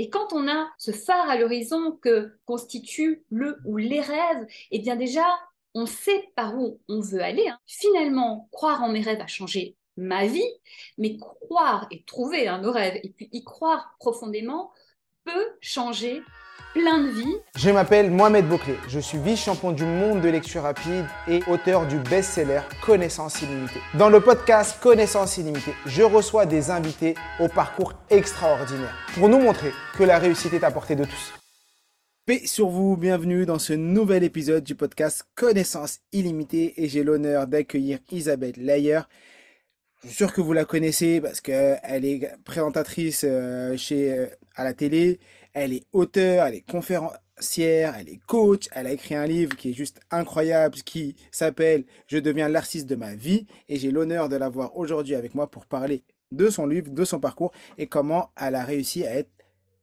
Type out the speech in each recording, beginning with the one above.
Et quand on a ce phare à l'horizon que constituent le ou les rêves, eh bien déjà, on sait par où on veut aller. Hein. Finalement, croire en mes rêves a changé ma vie, mais croire et trouver un nos rêves et puis y croire profondément peut changer plein de vie. Je m'appelle Mohamed Bouclé, je suis vice-champion du monde de lecture rapide et auteur du best-seller Connaissance illimitée. Dans le podcast Connaissance illimitée, je reçois des invités au parcours extraordinaire pour nous montrer que la réussite est à portée de tous. Paix sur vous, bienvenue dans ce nouvel épisode du podcast Connaissance illimitée et j'ai l'honneur d'accueillir Isabelle Layer. Je suis sûr que vous la connaissez parce qu'elle est présentatrice euh, chez, euh, à la télé, elle est auteure, elle est conférencière, elle est coach, elle a écrit un livre qui est juste incroyable, qui s'appelle Je deviens l'artiste de ma vie. Et j'ai l'honneur de l'avoir aujourd'hui avec moi pour parler de son livre, de son parcours et comment elle a réussi à être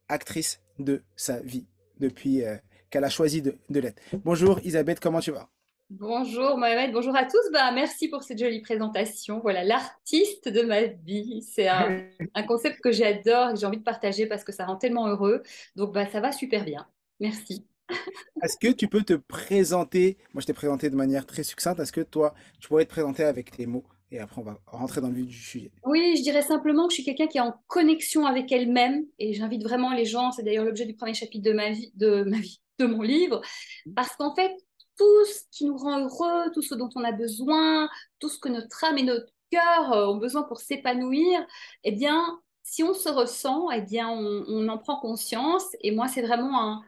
actrice de sa vie depuis euh, qu'elle a choisi de, de l'être. Bonjour Isabelle, comment tu vas? Bonjour Mohamed, bonjour à tous. Bah, merci pour cette jolie présentation. Voilà, l'artiste de ma vie. C'est un, concept que j'adore et que j'ai envie de partager parce que ça rend tellement heureux. Donc, bah, ça va super bien. Merci. Est-ce que tu peux te présenter? Moi, je t'ai présenté de manière très succincte. Est-ce que toi, tu pourrais te présenter avec tes mots et après, on va rentrer dans le vif du sujet? Oui, je dirais simplement que je suis quelqu'un qui est en connexion avec elle-même et j'invite vraiment les gens, c'est d'ailleurs l'objet du premier chapitre de ma vie, de ma vie, de mon livre, parce qu'en fait, tout ce qui nous rend heureux, tout ce dont on a besoin, tout ce que notre âme et notre cœur euh, ont besoin pour s'épanouir, eh bien, si on se ressent, eh bien, on, en prend conscience. Et moi, c'est vraiment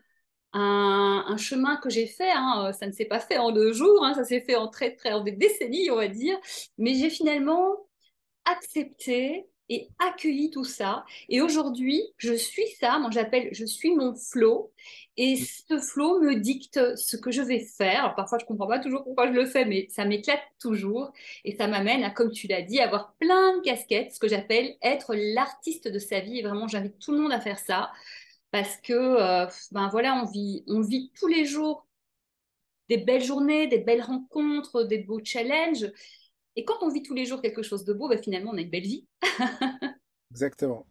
un, un, chemin que j'ai fait. Hein. Ça ne s'est pas fait en deux jours, hein. ça s'est fait en très, très, en des décennies, on va dire. Mais j'ai finalement accepté et accueilli tout ça. Et aujourd'hui, je suis ça, moi j'appelle, je suis mon flow. Et ce flow me dicte ce que je vais faire. parfois, je ne comprends pas toujours pourquoi je le fais, mais ça m'éclate toujours. Et ça m'amène à, comme tu l'as dit, avoir plein de casquettes, ce que j'appelle être l'artiste de sa vie. Et vraiment, j'invite tout le monde à faire ça. Parce que, euh, ben voilà, on vit, on vit tous les jours des belles journées, des belles rencontres, des beaux challenges. Et quand on vit tous les jours quelque chose de beau, bah, finalement, on a une belle vie. Exactement.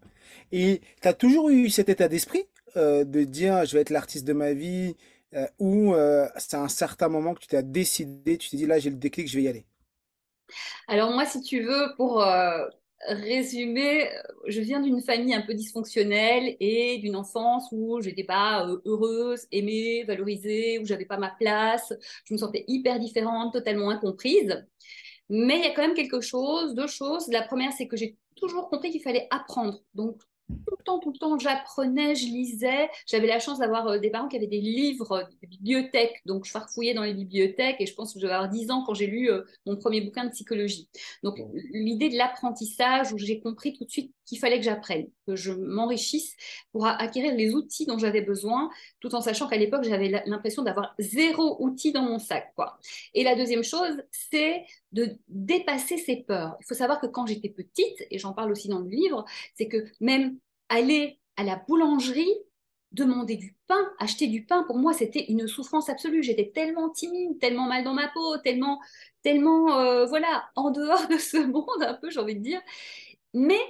Et tu as toujours eu cet état d'esprit euh, de dire je vais être l'artiste de ma vie euh, ou euh, c'est à un certain moment que tu t'es décidé, tu t'es dit là j'ai le déclic, je vais y aller? Alors moi, si tu veux, pour résumer, je viens d'une famille un peu dysfonctionnelle et d'une enfance où je n'étais pas heureuse, aimée, valorisée, où j'avais pas ma place, je me sentais hyper différente, totalement incomprise. Mais il y a quand même quelque chose, deux choses. La première, c'est que j'ai toujours compris qu'il fallait apprendre. Donc, tout le temps, tout le temps, j'apprenais, je lisais. J'avais la chance d'avoir euh, des parents qui avaient des livres, des bibliothèques. Donc, je farfouillais dans les bibliothèques et je pense que je devais avoir 10 ans quand j'ai lu euh, mon premier bouquin de psychologie. Donc, l'idée de l'apprentissage où j'ai compris tout de suite qu'il fallait que j'apprenne, que je m'enrichisse pour acquérir les outils dont j'avais besoin, tout en sachant qu'à l'époque, j'avais l'impression d'avoir zéro outil dans mon sac. Quoi. Et la deuxième chose, c'est de dépasser ses peurs. Il faut savoir que quand j'étais petite, et j'en parle aussi dans le livre, c'est que même aller à la boulangerie, demander du pain, acheter du pain, pour moi, c'était une souffrance absolue. J'étais tellement timide, tellement mal dans ma peau, tellement, tellement, euh, voilà, en dehors de ce monde, un peu, j'ai envie de dire. Mais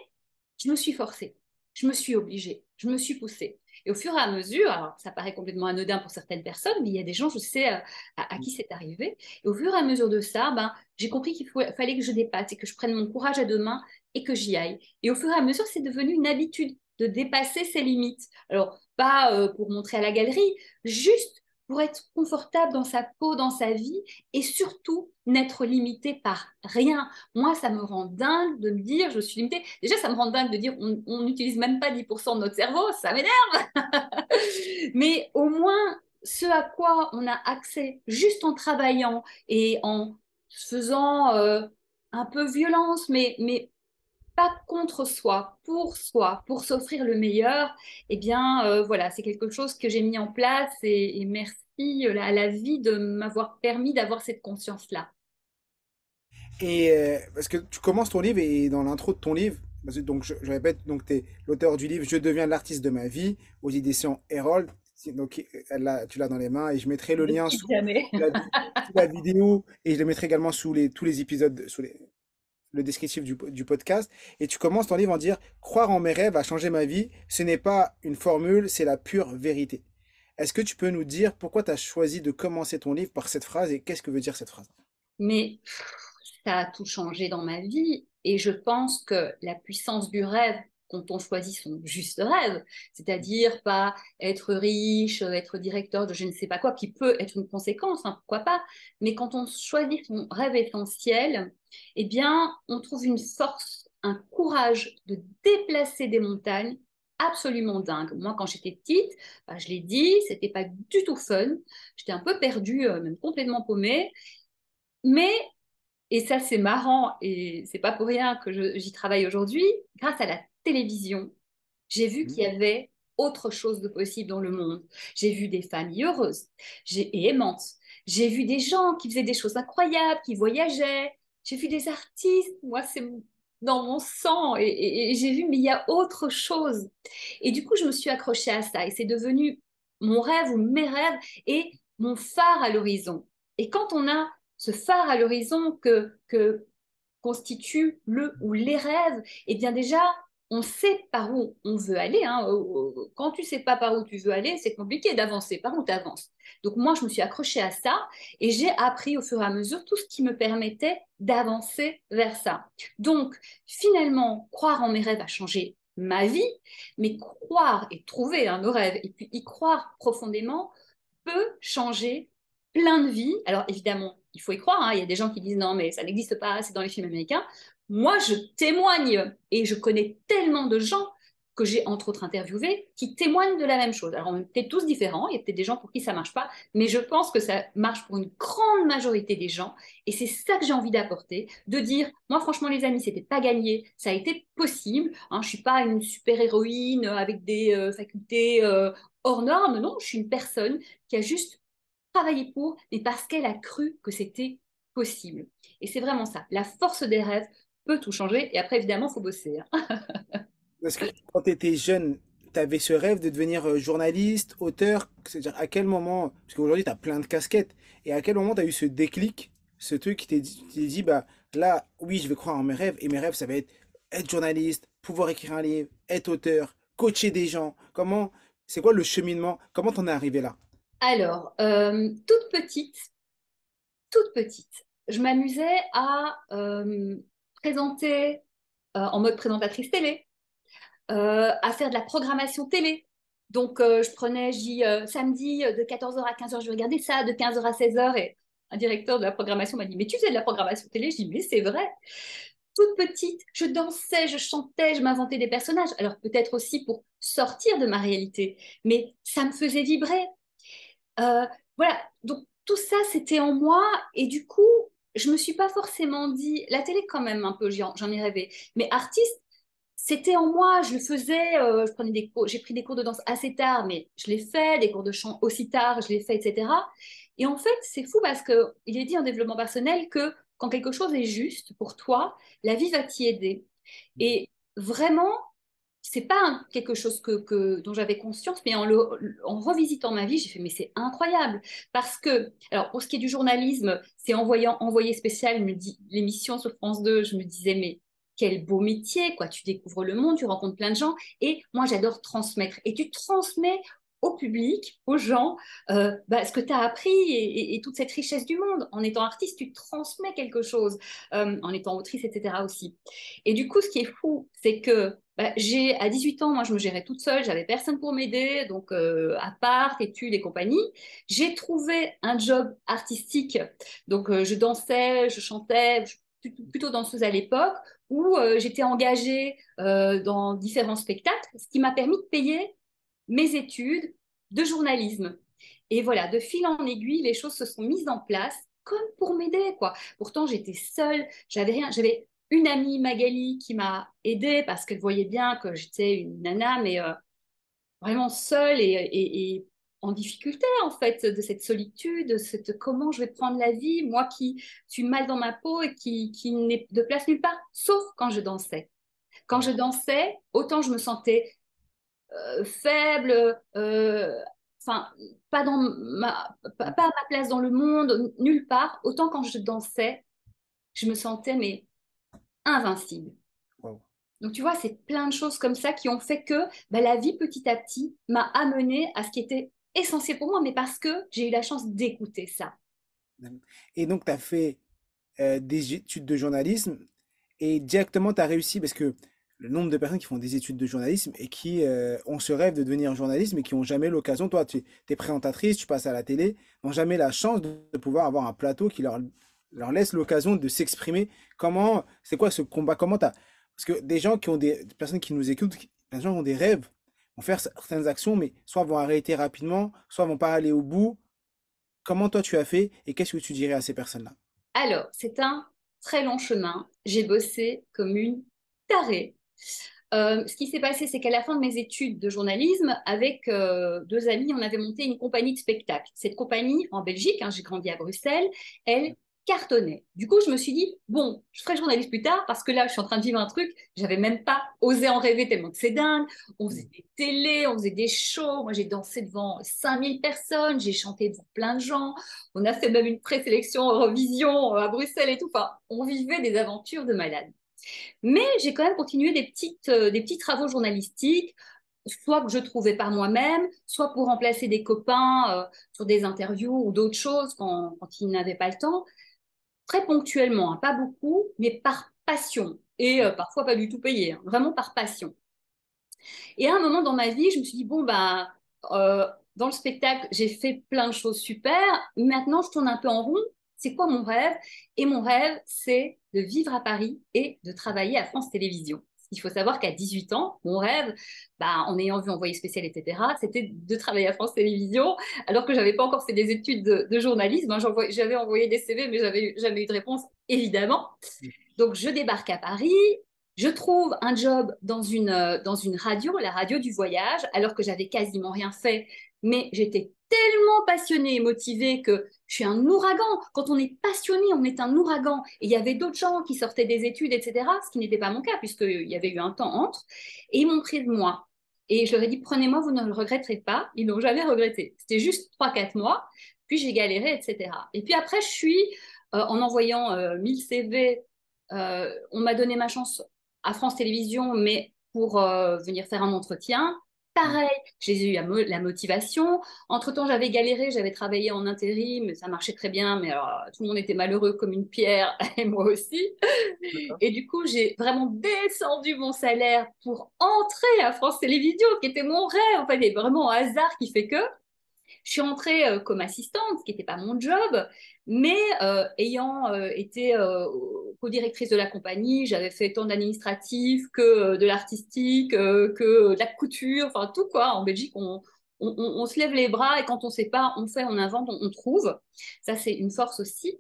je me suis forcée, je me suis obligée, je me suis poussée. Et au fur et à mesure, alors ça paraît complètement anodin pour certaines personnes, mais il y a des gens, je sais, euh, à, qui c'est arrivé. Et au fur et à mesure de ça, ben, j'ai compris qu'il fallait que je dépasse et que je prenne mon courage à deux mains et que j'y aille. Et au fur et à mesure, c'est devenu une habitude de dépasser ses limites. Alors, pas euh, pour montrer à la galerie, juste pour être confortable dans sa peau, dans sa vie, et surtout n'être limité par rien. Moi, ça me rend dingue de me dire, je suis limitée. Déjà, ça me rend dingue de dire, on n'utilise même pas 10% de notre cerveau, ça m'énerve. Mais au moins, ce à quoi on a accès juste en travaillant et en faisant euh, un peu violence, mais, mais pas contre soi, pour soi, pour s'offrir le meilleur, eh bien, euh, voilà, c'est quelque chose que j'ai mis en place et, merci euh, à la vie de m'avoir permis d'avoir cette conscience-là. Et euh, parce que tu commences ton livre et dans l'intro de ton livre, donc je, répète, donc tu es l'auteur du livre Je deviens l'artiste de ma vie aux éditions Herold. Donc elle tu l'as dans les mains et je mettrai le lien sous la, la, vidéo et je le mettrai également sous les, tous les épisodes, sous les, le descriptif du, podcast, et tu commences ton livre en dire Croire en mes rêves a changé ma vie. Ce n'est pas une formule, c'est la pure vérité. Est-ce que tu peux nous dire pourquoi tu as choisi de commencer ton livre par cette phrase et qu'est-ce que veut dire cette phrase? Mais ça a tout changé dans ma vie et je pense que la puissance du rêve quand on choisit son juste rêve, c'est-à-dire pas être riche, être directeur de je ne sais pas quoi, qui peut être une conséquence, hein, pourquoi pas, mais quand on choisit son rêve essentiel, eh bien, on trouve une force, un courage de déplacer des montagnes absolument dingue. Moi, quand j'étais petite, bah, je l'ai dit, c'était pas du tout fun. J'étais un peu perdue, euh, même complètement paumée. Mais, et ça c'est marrant, et c'est pas pour rien que j'y travaille aujourd'hui, grâce à la télévision, j'ai vu qu'il y mmh. avait autre chose de possible dans le monde. J'ai vu des familles heureuses et aimantes. J'ai vu des gens qui faisaient des choses incroyables, qui voyageaient. J'ai vu des artistes. Moi, c'est dans mon sang et, j'ai vu, mais il y a autre chose. Et du coup, je me suis accrochée à ça et c'est devenu mon rêve ou mes rêves et mon phare à l'horizon. Et quand on a ce phare à l'horizon que, que constitue le ou les rêves, eh bien déjà, on sait par où on veut aller. Hein. Quand tu sais pas par où tu veux aller, c'est compliqué d'avancer. Par où tu avances Donc moi, je me suis accrochée à ça et j'ai appris au fur et à mesure tout ce qui me permettait d'avancer vers ça. Donc finalement, croire en mes rêves a changé ma vie, mais croire et trouver un nos rêves et puis y croire profondément peut changer plein de vies. Alors évidemment, il faut y croire. Hein. Il y a des gens qui disent non, mais ça n'existe pas, c'est dans les films américains. Moi, je témoigne et je connais tellement de gens que j'ai entre autres interviewés qui témoignent de la même chose. Alors, on est tous différents, il y a peut-être des gens pour qui ça marche pas, mais je pense que ça marche pour une grande majorité des gens et c'est ça que j'ai envie d'apporter, de dire, moi franchement les amis, c'était pas gagné, ça a été possible, hein, je suis pas une super-héroïne avec des euh, facultés euh, hors normes, non, je suis une personne qui a juste travaillé pour, mais parce qu'elle a cru que c'était possible. Et c'est vraiment ça, la force des rêves peut tout changer. Et après, évidemment, il faut bosser. Hein. Parce que quand tu étais jeune, tu avais ce rêve de devenir euh, journaliste, auteur. C'est-à-dire, à quel moment, parce qu'aujourd'hui, tu as plein de casquettes, et à quel moment tu as eu ce déclic, ce truc qui dit, dit, bah là, oui, je vais croire en mes rêves, et mes rêves, ça va être être journaliste, pouvoir écrire un livre, être auteur, coacher des gens. Comment, c'est quoi le cheminement? Comment t'en es arrivé là? Alors, euh, toute petite, toute petite, je m'amusais à euh, présenter euh, en mode présentatrice télé, euh, à faire de la programmation télé. Donc, euh, je prenais, dis, samedi de 14h à 15h, je regarder ça, de 15h à 16h. Et un directeur de la programmation m'a dit, mais tu faisais de la programmation télé? Je dis, mais c'est vrai. Toute petite, je dansais, je chantais, je m'inventais des personnages. Alors, peut-être aussi pour sortir de ma réalité, mais ça me faisait vibrer. voilà, donc tout ça, c'était en moi. Et du coup, je me suis pas forcément dit, la télé quand même un peu, j'en ai rêvé, mais artiste, c'était en moi, je le faisais, euh, je prenais des j'ai pris des cours de danse assez tard, mais je l'ai fait, des cours de chant aussi tard, je l'ai fait, etc. Et en fait, c'est fou parce que il est dit en développement personnel que quand quelque chose est juste pour toi, la vie va t'y aider. Et vraiment, c'est pas quelque chose que, dont j'avais conscience, mais en, en revisitant ma vie, j'ai fait mais c'est incroyable. Parce que alors pour ce qui est du journalisme, c'est en voyant envoyé spécial l'émission sur France 2, je me disais mais quel beau métier quoi, tu découvres le monde, tu rencontres plein de gens. Et moi j'adore transmettre. Et tu transmets au public, aux gens, euh, bah, ce que tu as appris et, toute cette richesse du monde. En étant artiste, tu transmets quelque chose, euh, en étant autrice, etc. aussi. Et du coup, ce qui est fou, c'est que bah, j'ai à 18 ans, moi je me gérais toute seule, j'avais personne pour m'aider, donc euh, à part études et compagnie. J'ai trouvé un job artistique, donc euh, je dansais, je chantais, plutôt danseuse à l'époque, où j'étais engagée dans différents spectacles, ce qui m'a permis de payer mes études de journalisme. Et voilà, de fil en aiguille, les choses se sont mises en place comme pour m'aider, quoi. Pourtant, j'étais seule, j'avais rien, j'avais une amie, Magali, qui m'a aidée parce qu'elle voyait bien que j'étais une nana, mais euh, vraiment seule et, en difficulté, en fait, de cette solitude, cette comment je vais prendre la vie, moi qui suis mal dans ma peau et qui, qui n'ai de place nulle part, sauf quand je dansais. Quand je dansais, autant je me sentais euh, faible, euh, enfin, pas, dans ma, pas, pas à ma place dans le monde, nulle part, autant quand je dansais, je me sentais mais invincible. Donc, tu vois, c'est plein de choses comme ça qui ont fait que bah, la vie, petit à petit, m'a amené à ce qui était essentiel pour moi, mais parce que j'ai eu la chance d'écouter ça. Et donc, tu as fait euh, des études de journalisme et directement, tu as réussi parce que le nombre de personnes qui font des études de journalisme et qui euh, ont ce rêve de devenir journaliste, mais qui n'ont jamais l'occasion, toi, tu es présentatrice, tu passes à la télé, n'ont jamais la chance de, pouvoir avoir un plateau qui leur, leur laisse l'occasion de s'exprimer. Comment, c'est quoi ce combat? Comment tu as parce que des gens qui ont des, personnes qui nous écoutent, des gens qui ont des rêves, vont faire certaines actions, mais soit vont arrêter rapidement, soit vont pas aller au bout. Comment toi tu as fait et qu'est-ce que tu dirais à ces personnes-là? Alors, c'est un très long chemin. J'ai bossé comme une tarée. Euh, ce qui s'est passé, c'est qu'à la fin de mes études de journalisme, avec euh, deux amis, on avait monté une compagnie de spectacle. Cette compagnie, en Belgique, hein, j'ai grandi à Bruxelles, elle cartonnait. Du coup, je me suis dit, bon, je ferai journaliste plus tard parce que là, je suis en train de vivre un truc, j'avais même pas osé en rêver tellement que c'est dingue. On faisait des télés, on faisait des shows. Moi, j'ai dansé devant 5000 personnes, j'ai chanté devant plein de gens. On a fait même une présélection Eurovision euh, à Bruxelles et tout. Enfin, on vivait des aventures de malade. Mais j'ai quand même continué des, petites, euh, des petits travaux journalistiques soit que je trouvais par moi-même, soit pour remplacer des copains euh, sur des interviews ou d'autres choses quand, quand ils n'avaient pas le temps. Très ponctuellement, hein, pas beaucoup, mais par passion. Et euh, parfois pas du tout payé, hein, vraiment par passion. Et à un moment dans ma vie, je me suis dit, bon, bah, dans le spectacle, j'ai fait plein de choses super, maintenant je tourne un peu en rond, c'est quoi mon rêve? Et mon rêve, c'est de vivre à Paris et de travailler à France Télévisions. Il faut savoir qu'à 18 ans, mon rêve, bah, en ayant vu Envoyé spécial, etc., c'était de travailler à France Télévisions, alors que j'avais pas encore fait des études de, journalisme. Hein. J'avais envoyé des CV, mais j'avais jamais eu de réponse, évidemment. Donc, je débarque à Paris. Je trouve un job dans une, euh, dans une radio, la radio du voyage, alors que j'avais quasiment rien fait, mais j'étais tellement passionnée et motivée que je suis un ouragan. Quand on est passionné, on est un ouragan. Et il y avait d'autres gens qui sortaient des études, etc., ce qui n'était pas mon cas, puisqu'il y avait eu un temps entre. Et ils m'ont pris de moi. Et je leur ai dit, prenez-moi, vous ne le regretterez pas. Ils n'ont jamais regretté. C'était juste 3-4 mois. Puis j'ai galéré, etc. Et puis après, je suis, euh, en envoyant 1000 euh, CV, euh, on m'a donné ma chance à France Télévisions, mais pour venir faire un entretien. Pareil, j'ai eu la motivation. Entre-temps, j'avais galéré, j'avais travaillé en intérim, ça marchait très bien, mais tout le monde était malheureux comme une pierre, et moi aussi. Et du coup, j'ai vraiment descendu mon salaire pour entrer à France Télévisions, qui était mon rêve. Enfin, il vraiment un hasard qui fait que je suis entrée euh, comme assistante, ce qui n'était pas mon job, mais euh, ayant euh, été co-directrice de la compagnie, j'avais fait tant d'administratif que de l'artistique, que de la couture, enfin tout quoi. En Belgique, on, se lève les bras et quand on ne sait pas, on fait, on invente, on trouve. Ça, c'est une force aussi.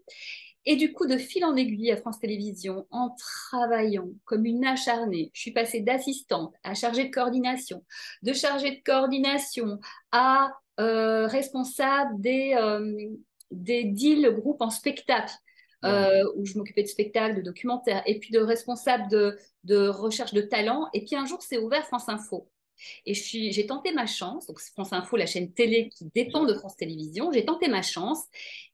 Et du coup, de fil en aiguille à France Télévisions, en travaillant comme une acharnée, je suis passée d'assistante à chargée de coordination, de chargée de coordination à euh, responsable des, euh, des deals groupes en spectacle. Euh, où je m'occupais de spectacles, de documentaires, et puis de responsable de, de recherche de talent. Et puis un jour, c'est ouvert France Info. Et j'ai tenté ma chance, donc France Info, la chaîne télé qui dépend de France Télévisions, j'ai tenté ma chance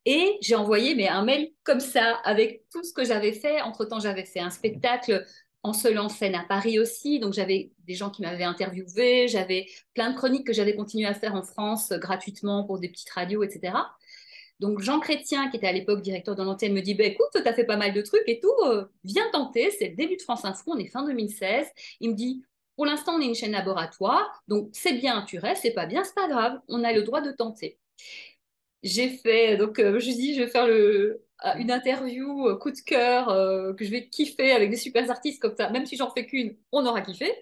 et j'ai envoyé mais, un mail comme ça avec tout ce que j'avais fait. Entre-temps, j'avais fait un spectacle en seul en scène à Paris aussi. Donc, j'avais des gens qui m'avaient interviewé, j'avais plein de chroniques que j'avais continué à faire en France euh, gratuitement pour des petites radios, etc. Donc, Jean Chrétien, qui était à l'époque directeur de l'antenne, me dit bah, Écoute, tu as fait pas mal de trucs et tout, euh, viens tenter. C'est le début de France Info, on est fin 2016. Il me dit Pour l'instant, on est une chaîne laboratoire, donc c'est bien, tu restes, c'est pas bien, c'est pas grave, on a le droit de tenter. J'ai fait, donc, euh, je dis Je vais faire le, une interview euh, coup de cœur euh, que je vais kiffer avec des super artistes comme ça, même si j'en fais qu'une, on aura kiffé.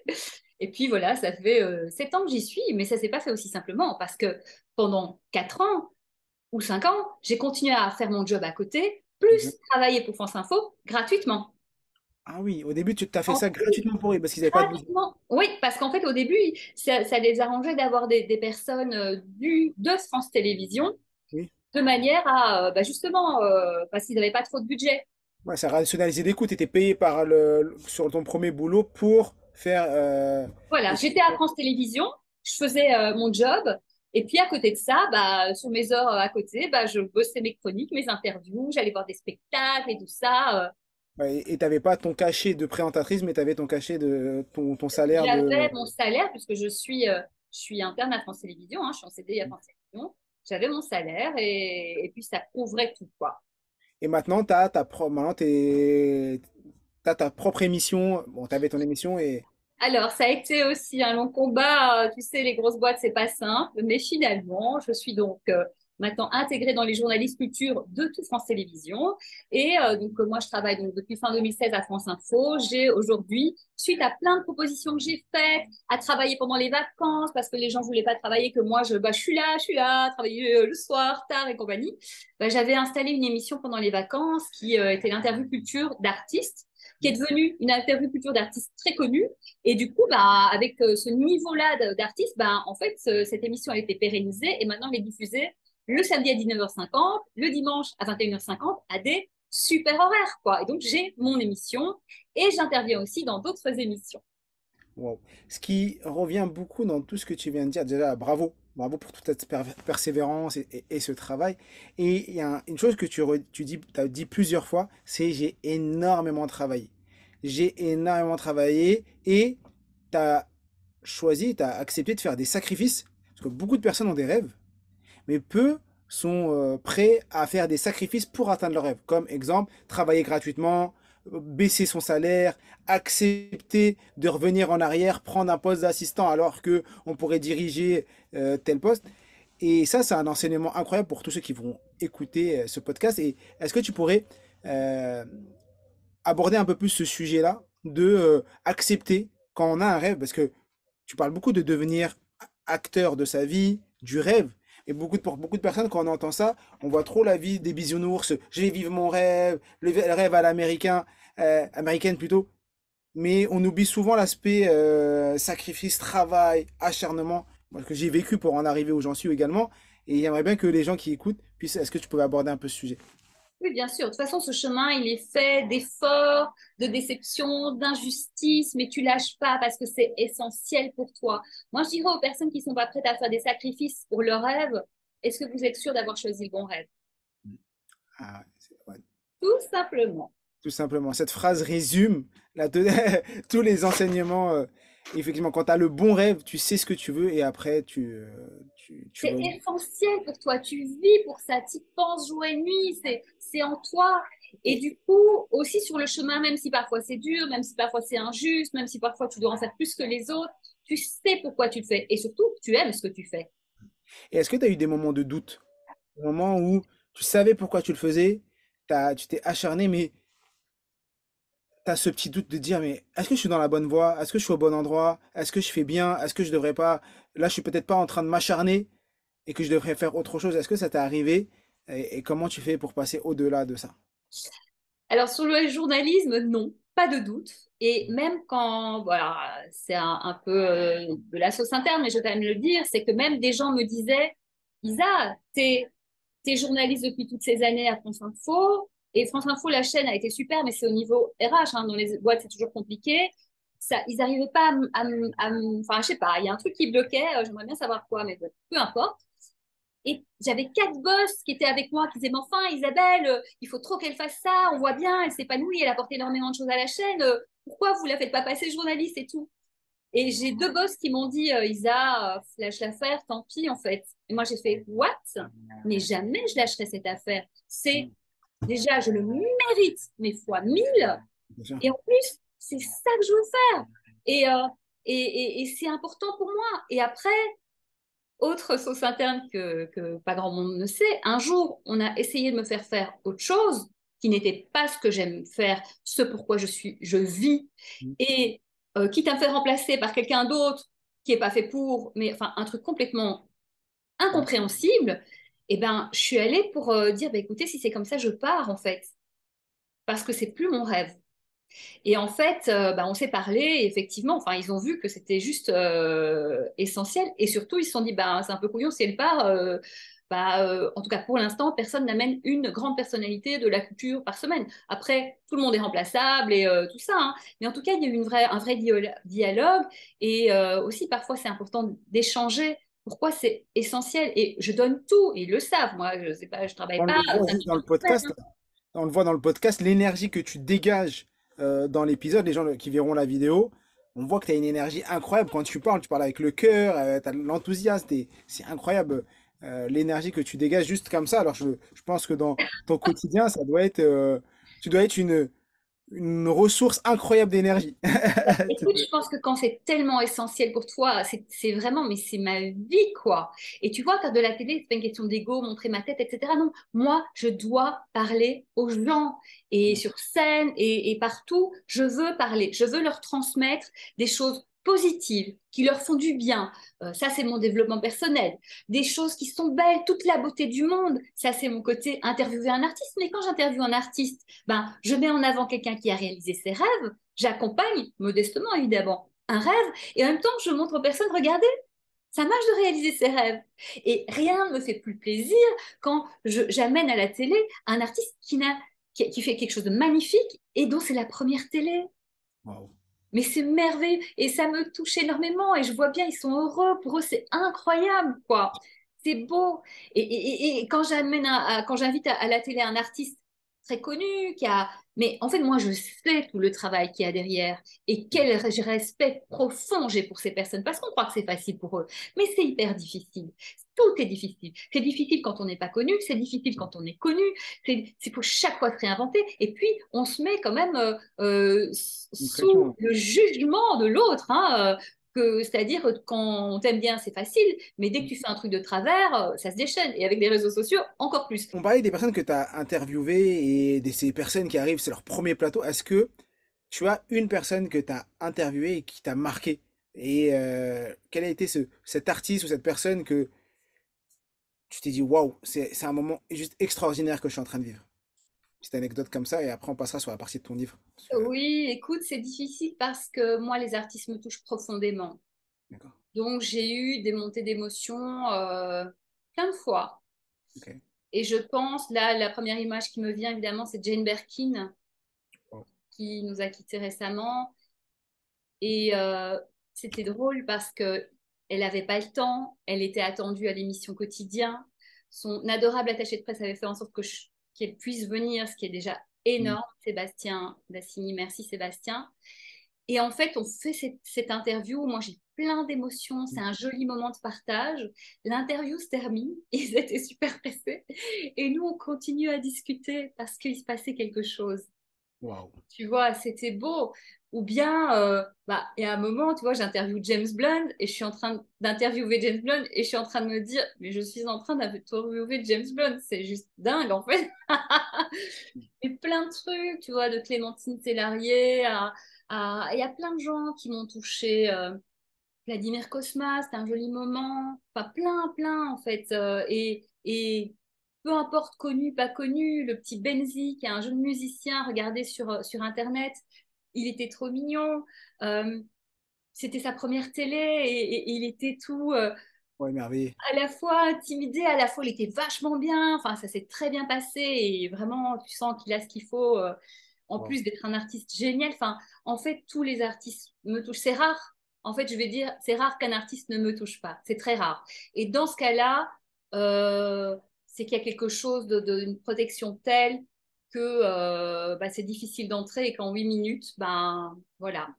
Et puis voilà, ça fait euh, sept ans que j'y suis, mais ça s'est pas fait aussi simplement parce que pendant quatre ans ou cinq ans, j'ai continué à faire mon job à côté, plus mhm. travailler pour France Info gratuitement. Ah oui, au début, tu as fait ça gratuitement pour eux parce qu'ils n'avaient pas de... Oui, parce qu'en fait, au début, ça, ça les arrangeait d'avoir des, des, personnes du, de France Télévisions de manière à, euh, bah, justement, euh, parce qu'ils n'avaient pas trop de budget. Ouais, ça rationalisait des coûts. Tu étais payé par le, sur ton premier boulot pour faire. Euh, voilà, j'étais à France Télévisions, je faisais mon job. Et puis à côté de ça, bah, sur mes heures à côté, bah, je bossais mes chroniques, mes interviews, j'allais voir des spectacles et tout ça. Ouais, et tu n'avais pas ton cachet de présentatrice, mais tu avais ton cachet de ton, ton salaire J'avais de. mon salaire, puisque je suis, euh, je suis interne à France Télévisions, hein, je suis en CDI à France Télévisions. J'avais mon salaire et, et puis ça couvrait tout, quoi. Et maintenant, tu as ta, pro- maintenant, ta propre émission. Bon, tu avais ton émission et. Alors, ça a été aussi un long combat. Euh, Tu sais, les grosses boîtes, c'est pas simple. Mais finalement, je suis donc euh, maintenant intégrée dans les journalistes culture de toute France Télévisions. Et euh, donc, euh, moi, je travaille donc depuis fin 2016 à France Info. J'ai aujourd'hui, suite à plein de propositions que j'ai faites, à travailler pendant les vacances parce que les gens voulaient pas travailler, que moi, je, bah, je suis là, je suis là, travailler euh, le soir, tard et compagnie. Bah, j'avais installé une émission pendant les vacances qui était l'interview culture d'artistes qui est devenue une interview culture d'artistes très connue et du coup, bah, avec ce niveau-là d'artistes, bah, en fait, ce- cette émission a été pérennisée et maintenant elle est diffusée le samedi à 19h50, le dimanche à 21h50 à des super horaires, quoi. Et donc, j'ai mon émission et j'interviens aussi dans d'autres émissions. Wow. Ce qui revient beaucoup dans tout ce que tu viens de dire, déjà, bravo. Bravo pour toute cette per- persévérance et, ce travail. Et il y a un- une chose que tu, re- tu as dit plusieurs fois, c'est j'ai énormément travaillé. J'ai énormément travaillé et tu as choisi, tu as accepté de faire des sacrifices. Parce que beaucoup de personnes ont des rêves, mais peu sont euh, prêts à faire des sacrifices pour atteindre leurs rêves. Comme exemple, travailler gratuitement, baisser son salaire, accepter de revenir en arrière, prendre un poste d'assistant alors que on pourrait diriger euh, tel poste. Et ça, c'est un enseignement incroyable pour tous ceux qui vont écouter euh, ce podcast. Et est-ce que tu pourrais aborder un peu plus ce sujet-là, de accepter quand on a un rêve, parce que tu parles beaucoup de devenir acteur de sa vie, du rêve. Et beaucoup de, beaucoup de personnes, quand on entend ça, on voit trop la vie des bisounours, je vais vivre mon rêve, le rêve à l'américain, euh, plutôt. Mais on oublie souvent l'aspect euh, sacrifice, travail, acharnement, que j'ai vécu pour en arriver où j'en suis également. Et j'aimerais bien que les gens qui écoutent puissent, est-ce que tu pouvais aborder un peu ce sujet? Oui, bien sûr. De toute façon, ce chemin, il est fait d'efforts, de déceptions, d'injustices, mais tu lâches pas parce que c'est essentiel pour toi. Moi, je dirais aux personnes qui sont pas prêtes à faire des sacrifices pour leur rêve, est-ce que vous êtes sûr d'avoir choisi le bon rêve? Ah, ouais. Tout simplement. Tout simplement. Cette phrase résume la tous les enseignements. Effectivement, quand tu as le bon rêve, tu sais ce que tu veux et après, tu, euh, tu, tu C'est re- essentiel pour toi. Tu vis pour ça. Tu penses jour et nuit. C'est, en toi. Et du coup, aussi sur le chemin, même si parfois c'est dur, même si parfois c'est injuste, même si parfois tu dois en faire plus que les autres, tu sais pourquoi tu le fais. Et surtout, tu aimes ce que tu fais. Et est-ce que tu as eu des moments de doute? Des moments où tu savais pourquoi tu le faisais, t'as- tu t'es acharné, mais as ce petit doute de dire, mais est-ce que je suis dans la bonne voie? Est-ce que je suis au bon endroit? Est-ce que je fais bien? Est-ce que je devrais pas... Là, je suis peut-être pas en train de m'acharner et que je devrais faire autre chose. Est-ce que ça t'est arrivé? Et, comment tu fais pour passer au-delà de ça? Alors, sur le journalisme, non, pas de doute. Et même quand, voilà, c'est un, peu euh, de la sauce interne, mais je vais quand même le dire, c'est que même des gens me disaient, Isa, t'es, t'es journaliste depuis toutes ces années à France Info, et France Info, la chaîne a été super, mais c'est au niveau RH, hein, dans les boîtes, c'est toujours compliqué. Ça, ils n'arrivaient pas à, enfin, je sais pas, il y a un truc qui bloquait, euh, j'aimerais bien savoir quoi, mais peu importe. Et j'avais quatre boss qui étaient avec moi, qui disaient, mais enfin, Isabelle, euh, il faut trop qu'elle fasse ça, on voit bien, elle s'épanouit, elle apporte énormément de choses à la chaîne, euh, pourquoi vous la faites pas passer journaliste et tout? Et j'ai deux boss qui m'ont dit, Isa, lâche l'affaire, tant pis, en fait. Et moi, j'ai fait, what? Mais jamais je lâcherai cette affaire. C'est, déjà, je le mérite, mais fois mille. Et en plus, c'est ça que je veux faire. Et, euh, et, et, et c'est important pour moi. Et après, autre sauce interne que, que pas grand monde ne sait, un jour, on a essayé de me faire faire autre chose qui n'était pas ce que j'aime faire, ce pourquoi je suis, je vis, Mm. et euh, quitte à me faire remplacer par quelqu'un d'autre qui n'est pas fait pour, mais enfin un truc complètement incompréhensible, et ben je suis allée pour euh, dire, bah, écoutez, si c'est comme ça, je pars en fait, parce que c'est plus mon rêve. Et en fait, euh, bah, on s'est parlé, effectivement, enfin, ils ont vu que c'était juste euh, essentiel. Et surtout, ils se sont dit, bah, c'est un peu couillon si elle part. euh, bah, en tout cas, pour l'instant, personne n'amène une grande personnalité de la culture par semaine. Après, tout le monde est remplaçable et tout ça. hein. Mais en tout cas, il y a eu une vraie, un vrai dialogue. Et aussi, parfois, c'est important d'échanger. Pourquoi c'est essentiel? Et je donne tout, et ils le savent. Moi, je sais pas, je travaille On pas. le voit ça juste dans le fait podcast. on le voit dans le podcast, l'énergie que tu dégages euh, dans l'épisode, les gens qui verront la vidéo, on voit que tu as une énergie incroyable quand tu parles, tu parles avec le cœur, euh, tu as l'enthousiasme, c'est incroyable euh, l'énergie que tu dégages juste comme ça. Alors je, je pense que dans ton quotidien, ça doit être, tu dois être une, une ressource incroyable d'énergie. Écoute, je pense que quand c'est tellement essentiel pour toi, c'est vraiment, mais c'est ma vie, quoi. Et tu vois, faire de la télé, c'est pas une question d'ego, montrer ma tête, etc. Non, moi, je dois parler aux gens. Et sur scène et, et partout, je veux parler. Je veux leur transmettre des choses positives, qui leur font du bien. Euh, ça, c'est mon développement personnel. Des choses qui sont belles, toute la beauté du monde. Ça, c'est mon côté interviewer un artiste. Mais quand j'interviewe un artiste, ben, je mets en avant quelqu'un qui a réalisé ses rêves. J'accompagne, modestement évidemment, un rêve. Et en même temps, je montre aux personnes, regardez, ça marche de réaliser ses rêves. Et rien ne me fait plus plaisir quand j'amène à la télé un artiste qui, fait quelque chose de magnifique et dont c'est la première télé. Mais c'est merveilleux et ça me touche énormément et je vois bien, ils sont heureux. Pour eux, c'est incroyable, quoi. C'est beau. Et, quand j'amène, quand j'invite à, la télé un artiste très connu, qui a, mais en fait, moi, je sais tout le travail qu'il y a derrière et quel respect profond j'ai pour ces personnes parce qu'on croit que c'est facile pour eux, mais c'est hyper difficile. Tout est difficile. C'est difficile quand on n'est pas connu, c'est difficile quand on est connu, c'est pour chaque fois se réinventer. Et puis, on se met quand même euh, euh, sous le jugement de l'autre. Hein, euh, c'est-à-dire quand on t'aime bien, c'est facile, mais dès que tu fais un truc de travers, ça se déchaîne. Et avec les réseaux sociaux, encore plus. On parlait des personnes que tu as interviewées et de ces personnes qui arrivent, c'est leur premier plateau. Est-ce que tu as une personne que tu as interviewée et qui t'a marqué? Et quel a été ce, cet artiste ou cette personne que tu t'es dit, waouh, c'est un moment juste extraordinaire que je suis en train de vivre. Petite anecdote comme ça, et après on passera sur la partie de ton livre. Oui, écoute, c'est difficile parce que moi, les artistes me touchent profondément. Donc j'ai eu des montées d'émotions euh, plein de fois. Et je pense, là, la première image qui me vient évidemment, c'est Jane Birkin, qui nous a quittés récemment. Et euh, c'était drôle parce que elle n'avait pas le temps, elle était attendue à l'émission quotidien. Son adorable attaché de presse avait fait en sorte qu'elle puisse venir, ce qui est déjà énorme. Mm. Sébastien Dassini, merci Sébastien. Et en fait, on fait cette, interview. Moi, j'ai plein d'émotions. C'est un joli moment de partage. L'interview se termine. Ils étaient super pressés. Et nous, on continue à discuter parce qu'il se passait quelque chose. Tu vois, c'était beau. Ou bien, euh, bah, y a un moment, tu vois, j'interviewe James Blunt et je suis en train d'interviewer James Blunt et je suis en train de me dire, mais je suis en train d'interviewer James Blunt, c'est juste dingue en fait. et plein de trucs, tu vois, de Clémentine Tellarier à, il y a plein de gens qui m'ont touché. Euh, Vladimir Cosma, c'était un joli moment. Enfin, plein, plein en fait. Euh, et, et peu importe connu, pas connu, le petit Benzi qui est un jeune musicien, regardez sur, sur Internet, il était trop mignon. Euh, c'était sa première télé et, il était tout. Euh, à la fois intimidé, à la fois il était vachement bien. Enfin, ça s'est très bien passé et vraiment, tu sens qu'il a ce qu'il faut. Euh, en plus d'être un artiste génial. Enfin, en fait, tous les artistes me touchent. C'est rare. En fait, je vais dire, c'est rare qu'un artiste ne me touche pas. C'est très rare. Et dans ce cas-là, c'est qu'il y a quelque chose d'une protection telle que euh, bah, c'est difficile d'entrer et qu'en 8 minutes, ben voilà,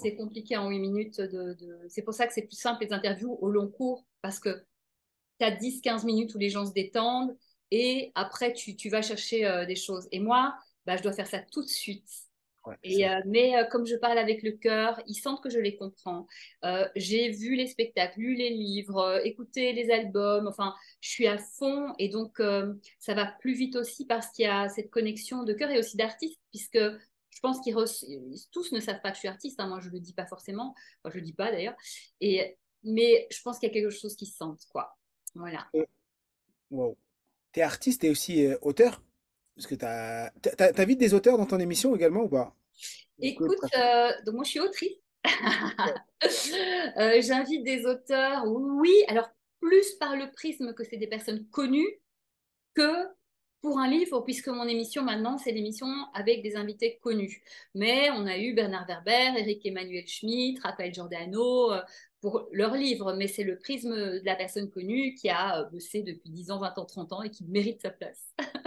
c'est compliqué en 8 minutes. De, C'est pour ça que c'est plus simple les interviews au long cours parce que tu as 10-15 minutes où les gens se détendent et après tu, tu vas chercher euh, des choses. Et moi, bah, je dois faire ça tout de suite. Et, euh, mais euh, comme je parle avec le cœur, ils sentent que je les comprends. Euh, j'ai vu les spectacles, lu les livres, écouté les albums. Enfin, je suis à fond et donc ça va plus vite aussi parce qu'il y a cette connexion de cœur et aussi d'artiste, puisque je pense qu'ils tous ne savent pas que je suis artiste. Hein. moi, je le dis pas forcément. Enfin, je le dis pas d'ailleurs. Et mais je pense qu'il y a quelque chose qui se sent, quoi. Voilà. Wow. Tu es artiste et aussi auteur? Parce que tu as, as, vite des auteurs dans ton émission également ou pas? Écoute, euh, donc moi je suis autrice. Euh, j'invite des auteurs, oui, alors plus par le prisme que c'est des personnes connues que pour un livre, puisque mon émission maintenant, c'est l'émission avec des invités connus. Mais on a eu Bernard Werber, Eric Emmanuel Schmitt, Raphaël Giordano euh, pour leurs livres, mais c'est le prisme de la personne connue qui a bossé depuis 10 ans, 20 ans, 30 ans et qui mérite sa place.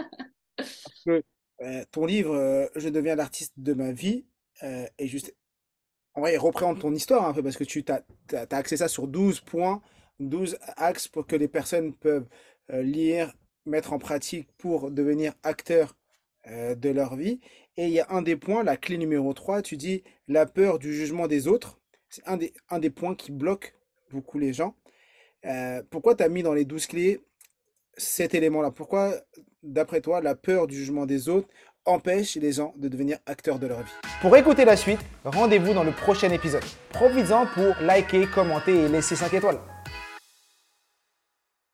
euh, ton livre euh, Je deviens l'artiste de ma vie euh, est juste. En vrai, il représente ton histoire un peu parce que tu t'as, t'as, t'as axé ça sur 12 points, 12 axes pour que les personnes peuvent lire, mettre en pratique pour devenir acteurs de leur vie. Et il y a un des points, la clé numéro 3, tu dis la peur du jugement des autres. C'est un des, un des points qui bloque beaucoup les gens. Pourquoi tu as mis dans les 12 clés cet élément-là? Pourquoi, d'après toi, la peur du jugement des autres empêche les gens de devenir acteurs de leur vie? Pour écouter la suite, rendez-vous dans le prochain épisode. Profites-en pour liker, commenter et laisser 5 étoiles.